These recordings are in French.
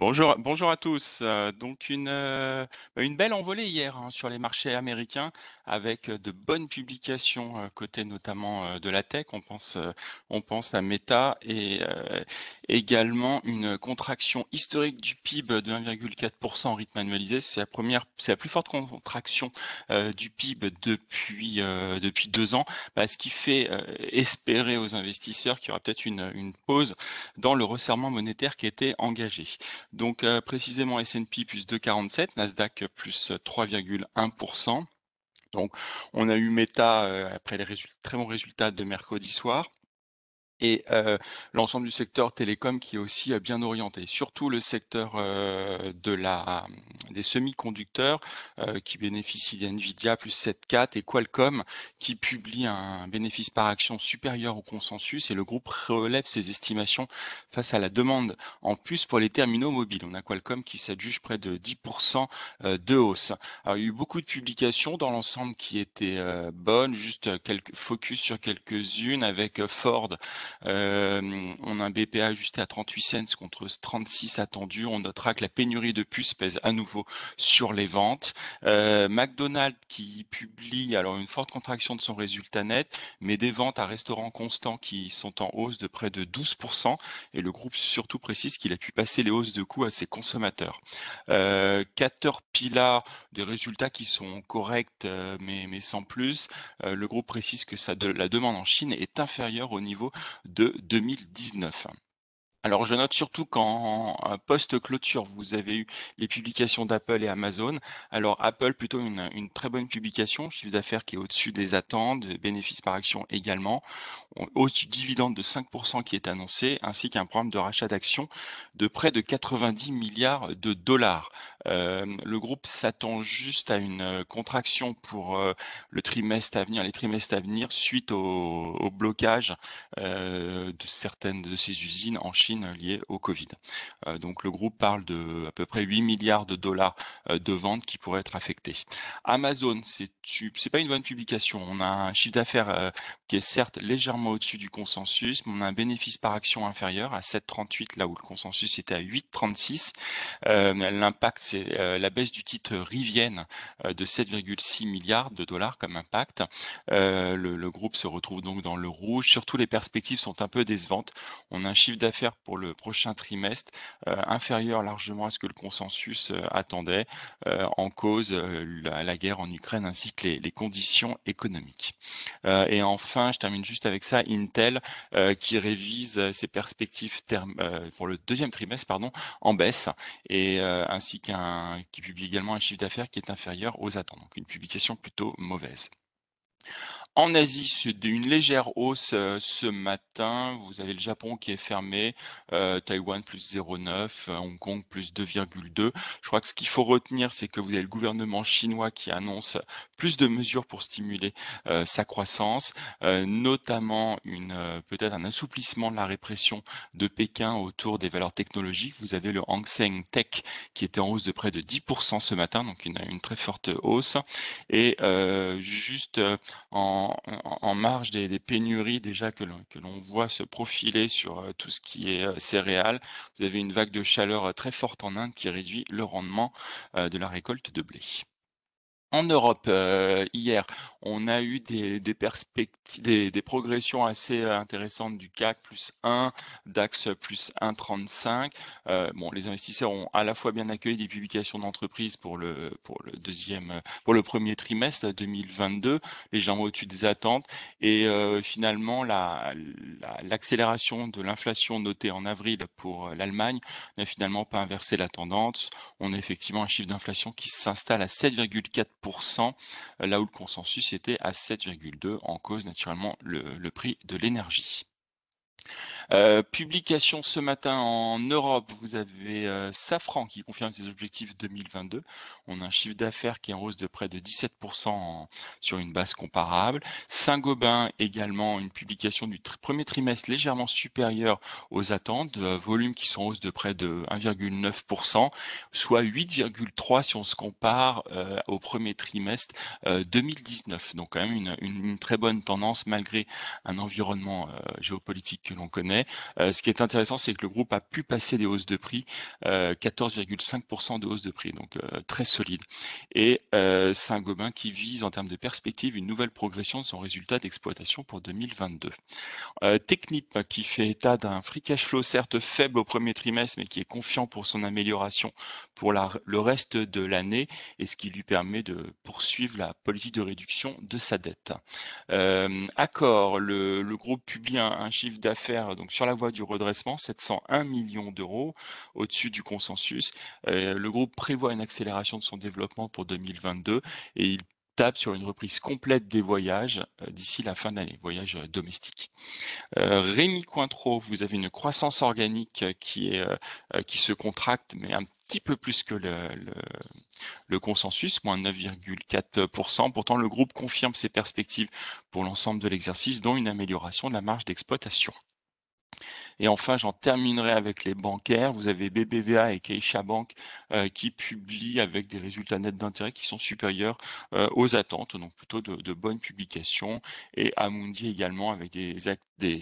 Bonjour, bonjour à tous. Euh, donc une, euh, une belle envolée hier hein, sur les marchés américains avec euh, de bonnes publications côté notamment de la tech. On pense, on pense à Meta et également une contraction historique du PIB de 1,4% en rythme annualisé. C'est la première, c'est la plus forte contraction du PIB depuis depuis deux ans, bah, ce qui fait espérer aux investisseurs qu'il y aura peut-être une, une pause dans le resserrement monétaire qui était engagé. Donc euh, précisément S&P plus 2,47, Nasdaq plus 3,1%. Donc on a eu Meta euh, après les très bons résultats de mercredi soir et euh, l'ensemble du secteur télécom qui est aussi bien orienté, surtout le secteur euh, de la des semi-conducteurs qui bénéficie d'NVIDIA plus 7,4 et Qualcomm qui publie un bénéfice par action supérieur au consensus et le groupe relève ses estimations face à la demande en plus pour les terminaux mobiles. On a Qualcomm qui s'adjuge près de 10% de hausse. Alors, il y a eu beaucoup de publications dans l'ensemble qui étaient bonnes, juste quelques focus sur quelques-unes avec Ford euh, on a un BPA ajusté à 38 cents contre 36 attendus. On notera que la pénurie de puces pèse à nouveau sur les ventes. Euh, McDonald's qui publie alors une forte contraction de son résultat net, mais des ventes à restaurants constants qui sont en hausse de près de 12%. Et le groupe surtout précise qu'il a pu passer les hausses de coûts à ses consommateurs. Euh, Caterpillar, des résultats qui sont corrects, euh, mais, sans plus. Euh, le groupe précise que la demande en Chine est inférieure au niveau de 2019. Alors je note surtout qu'en post-clôture, vous avez eu les publications d'Apple et Amazon. Alors Apple, plutôt une, très bonne publication, chiffre d'affaires qui est au-dessus des attentes, bénéfices par action également, hausse du dividende de 5% qui est annoncé, ainsi qu'un programme de rachat d'actions de près de 90 milliards de dollars. Euh, le groupe s'attend juste à une contraction pour euh, le trimestre à venir, les trimestres à venir, suite au, blocage euh, de certaines de ses usines en Chine liées au Covid. Euh, donc le groupe parle de à peu près 8 milliards de dollars euh, de ventes qui pourraient être affectés. Amazon, c'est pas une bonne publication. On a un chiffre d'affaires euh, qui est certes légèrement au-dessus du consensus, mais on a un bénéfice par action inférieur à 7,38 là où le consensus était à 8,36. L'impact, c'est la baisse du titre Rivienne de 7,6 milliards de dollars comme impact. Le, groupe se retrouve donc dans le rouge. Surtout les perspectives sont un peu décevantes. On a un chiffre d'affaires pour le prochain trimestre euh, inférieur largement à ce que le consensus euh, attendait euh, en cause la, guerre en Ukraine ainsi que les, conditions économiques. et enfin, je termine juste avec ça, Intel qui révise ses perspectives pour le deuxième trimestre pardon, en baisse et ainsi qu'un qui publie également un chiffre d'affaires qui est inférieur aux attentes. Donc une publication plutôt mauvaise. En Asie, une légère hausse euh, ce matin. Vous avez le Japon qui est fermé, euh, Taïwan plus 0,9, euh, Hong Kong plus 2,2. Je crois que ce qu'il faut retenir, c'est que vous avez le gouvernement chinois qui annonce plus de mesures pour stimuler sa croissance, notamment une peut-être un assouplissement de la répression de Pékin autour des valeurs technologiques. Vous avez le Hang Seng Tech qui était en hausse de près de 10% ce matin, donc une, une très forte hausse. Et juste en en, marge des, pénuries déjà que l'on voit se profiler sur euh, tout ce qui est euh, céréales. Vous avez une vague de chaleur euh, très forte en Inde qui réduit le rendement de la récolte de blé. En Europe, euh, hier, on a eu des, des perspectives, des, des, progressions assez euh, intéressantes du CAC plus 1, DAX plus 1,35. Euh, bon, les investisseurs ont à la fois bien accueilli des publications d'entreprises pour le pour le deuxième, pour le premier trimestre 2022, légèrement au-dessus des attentes, et euh, finalement la l'accélération de l'inflation notée en avril pour l'Allemagne n'a finalement pas inversé la tendance. On a effectivement un chiffre d'inflation qui s'installe à 7,4 là où le consensus était à 7,2 en cause naturellement le prix de l'énergie. Euh, publication ce matin en Europe, vous avez euh, Safran qui confirme ses objectifs 2022. On a un chiffre d'affaires qui est en hausse de près de 17% sur une base comparable. Saint-Gobain également une publication du premier trimestre légèrement supérieure aux attentes, euh, volumes qui sont en hausse de près de 1,9%, soit 8,3 si on se compare au premier trimestre 2019. Donc quand même une, une, très bonne tendance malgré un environnement géopolitique que l'on connaît. ce qui est intéressant, c'est que le groupe a pu passer des hausses de prix, 14,5% de hausse de prix, donc très solide. Et Saint-Gobain qui vise en termes de perspective une nouvelle progression de son résultat d'exploitation pour 2022. Technip qui fait état d'un free cash flow certes faible au premier trimestre, mais qui est confiant pour son amélioration pour le reste de l'année et ce qui lui permet de poursuivre la politique de réduction de sa dette. Euh, Accor, le, groupe publie un, chiffre d'affaires donc sur la voie du redressement, 701 millions d'euros au-dessus du consensus. Euh, le groupe prévoit une accélération de son développement pour 2022 et il tape sur une reprise complète des voyages euh, d'ici la fin de l'année, voyages domestiques. Rémi Cointreau, vous avez une croissance organique qui se contracte, mais un petit peu plus que le, le, consensus, moins 9,4%. Pourtant, le groupe confirme ses perspectives pour l'ensemble de l'exercice, dont une amélioration de la marge d'exploitation. Et enfin, j'en terminerai avec les bancaires. Vous avez BBVA et Keisha Bank euh, qui publient avec des résultats nets d'intérêt qui sont supérieurs euh, aux attentes, donc plutôt de, bonnes publications. Et Amundi également avec des, euh,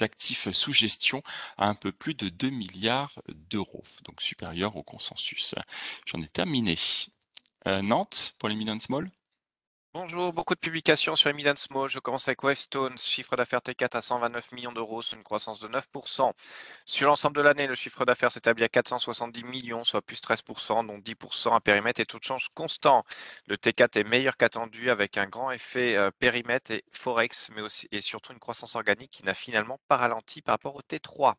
actifs sous gestion à un peu plus de 2 milliards d'euros, donc supérieurs au consensus. J'en ai terminé. Nantes pour les mid small? Bonjour, beaucoup de publications sur Emile Small. Je commence avec Wavestone, chiffre d'affaires T4 à 129 millions d'euros, une croissance de 9%. Sur l'ensemble de l'année, le chiffre d'affaires s'établit à 470 millions, soit plus 13%, dont 10% à périmètre et tout change constant. Le T4 est meilleur qu'attendu avec un grand effet euh, périmètre et Forex, mais aussi et surtout une croissance organique qui n'a finalement pas ralenti par rapport au T3.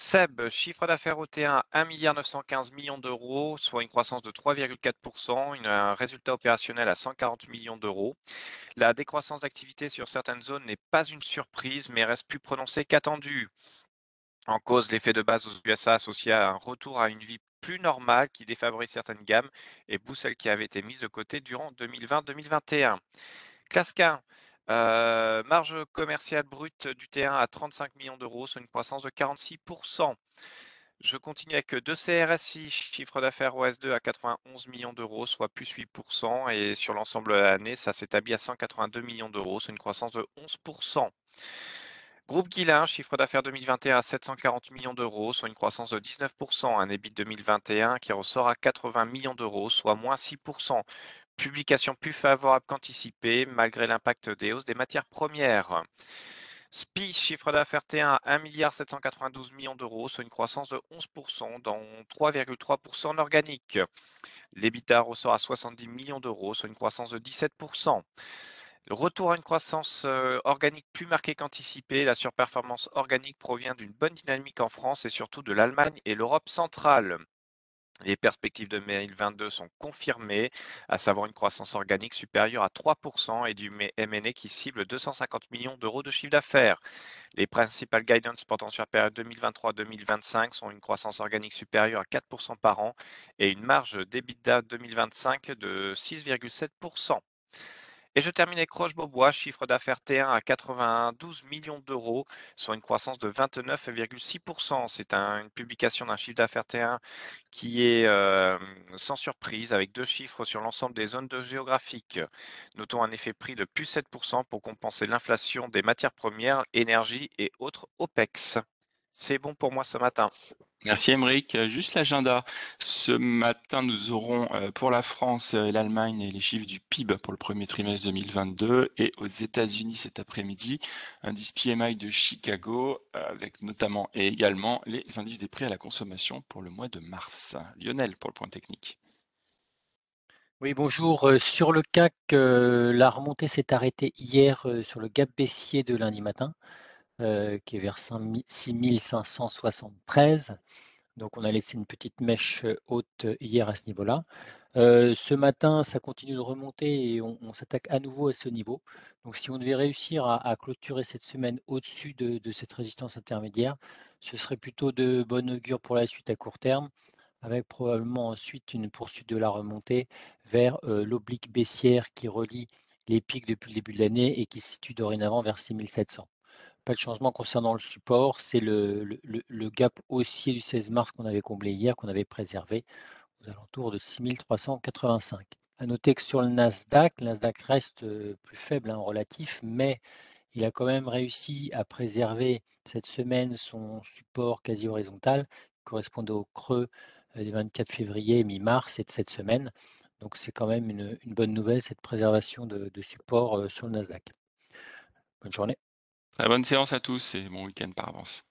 Seb, chiffre d'affaires au T1, 1,915 milliard d'euros, soit une croissance de 3,4%, un résultat opérationnel à 140 millions d'euros. La décroissance d'activité sur certaines zones n'est pas une surprise, mais reste plus prononcée qu'attendue. En cause, l'effet de base aux USA associé à un retour à une vie plus normale qui défavorise certaines gammes et booste celles qui avaient été mises de côté durant 2020-2021. Classe euh, marge commerciale brute du T1 à 35 millions d'euros, soit une croissance de 46%. Je continue avec deux CRSI, chiffre d'affaires OS2 à 91 millions d'euros, soit plus 8%. Et sur l'ensemble de l'année, ça s'établit à 182 millions d'euros, soit une croissance de 11%. Groupe Guillain, chiffre d'affaires 2021 à 740 millions d'euros, soit une croissance de 19%. Un EBIT 2021 qui ressort à 80 millions d'euros, soit moins 6%. Publication plus favorable qu'anticipée, malgré l'impact des hausses des matières premières. SPI, chiffre d'affaires T1 à 1,792 millions d'euros, soit une croissance de 11%, dont 3,3% en organique. L'EBITDA ressort à 70 millions d'euros, soit une croissance de 17%. Le retour à une croissance euh, organique plus marquée qu'anticipée, la surperformance organique provient d'une bonne dynamique en France et surtout de l'Allemagne et l'Europe centrale. Les perspectives de 2022 sont confirmées, à savoir une croissance organique supérieure à 3% et du MNE qui cible 250 millions d'euros de chiffre d'affaires. Les principales guidance portant sur la période 2023-2025 sont une croissance organique supérieure à 4% par an et une marge d'EBITDA 2025 de 6,7%. Et je termine avec Roche-Beaubois, chiffre d'affaires T1 à 92 millions d'euros, soit une croissance de 29,6%. C'est une publication d'un chiffre d'affaires T1 qui est euh, sans surprise, avec deux chiffres sur l'ensemble des zones géographiques. Notons un effet prix de plus 7% pour compenser l'inflation des matières premières, énergie et autres OPEX. C'est bon pour moi ce matin. Merci Émeric. Euh, juste l'agenda. Ce matin, nous aurons euh, pour la France et l'Allemagne les chiffres du PIB pour le premier trimestre 2022 et aux États-Unis cet après-midi, indice PMI de Chicago euh, avec notamment et également les indices des prix à la consommation pour le mois de mars. Lionel pour le point technique. Oui, bonjour. Sur le CAC, la remontée s'est arrêtée hier sur le gap baissier de lundi matin. Euh, qui est vers 6573. Donc on a laissé une petite mèche euh, haute euh, hier à ce niveau-là. ce matin, ça continue de remonter et on, s'attaque à nouveau à ce niveau. Donc si on devait réussir à, clôturer cette semaine au-dessus de, cette résistance intermédiaire, ce serait plutôt de bonne augure pour la suite à court terme, avec probablement ensuite une poursuite de la remontée vers l'oblique baissière qui relie les pics depuis le début de l'année et qui se situe dorénavant vers 6700 de changement concernant le support. C'est le, gap haussier du 16 mars qu'on avait comblé hier, qu'on avait préservé aux alentours de 6385. À noter que sur le Nasdaq, le Nasdaq reste euh, plus faible en hein, relatif, mais il a quand même réussi à préserver cette semaine son support quasi horizontal, correspondait au creux des 24 février, mi-mars et de cette semaine. Donc c'est quand même une, bonne nouvelle, cette préservation de, de support sur le Nasdaq. Bonne journée. Très bonne séance à tous et bon week-end par avance.